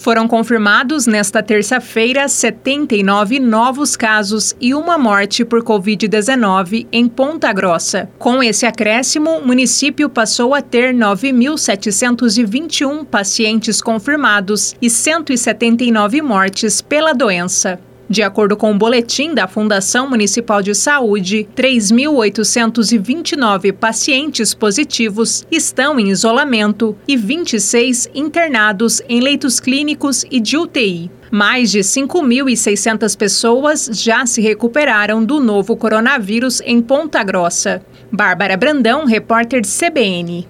Foram confirmados nesta terça-feira 79 novos casos e uma morte por Covid-19 em Ponta Grossa. Com esse acréscimo, o município passou a ter 9.721 pacientes confirmados e 179 mortes pela doença. De acordo com o boletim da Fundação Municipal de Saúde, 3.829 pacientes positivos estão em isolamento e 26 internados em leitos clínicos e de UTI. Mais de 5.600 pessoas já se recuperaram do novo coronavírus em Ponta Grossa. Bárbara Brandão, repórter CBN.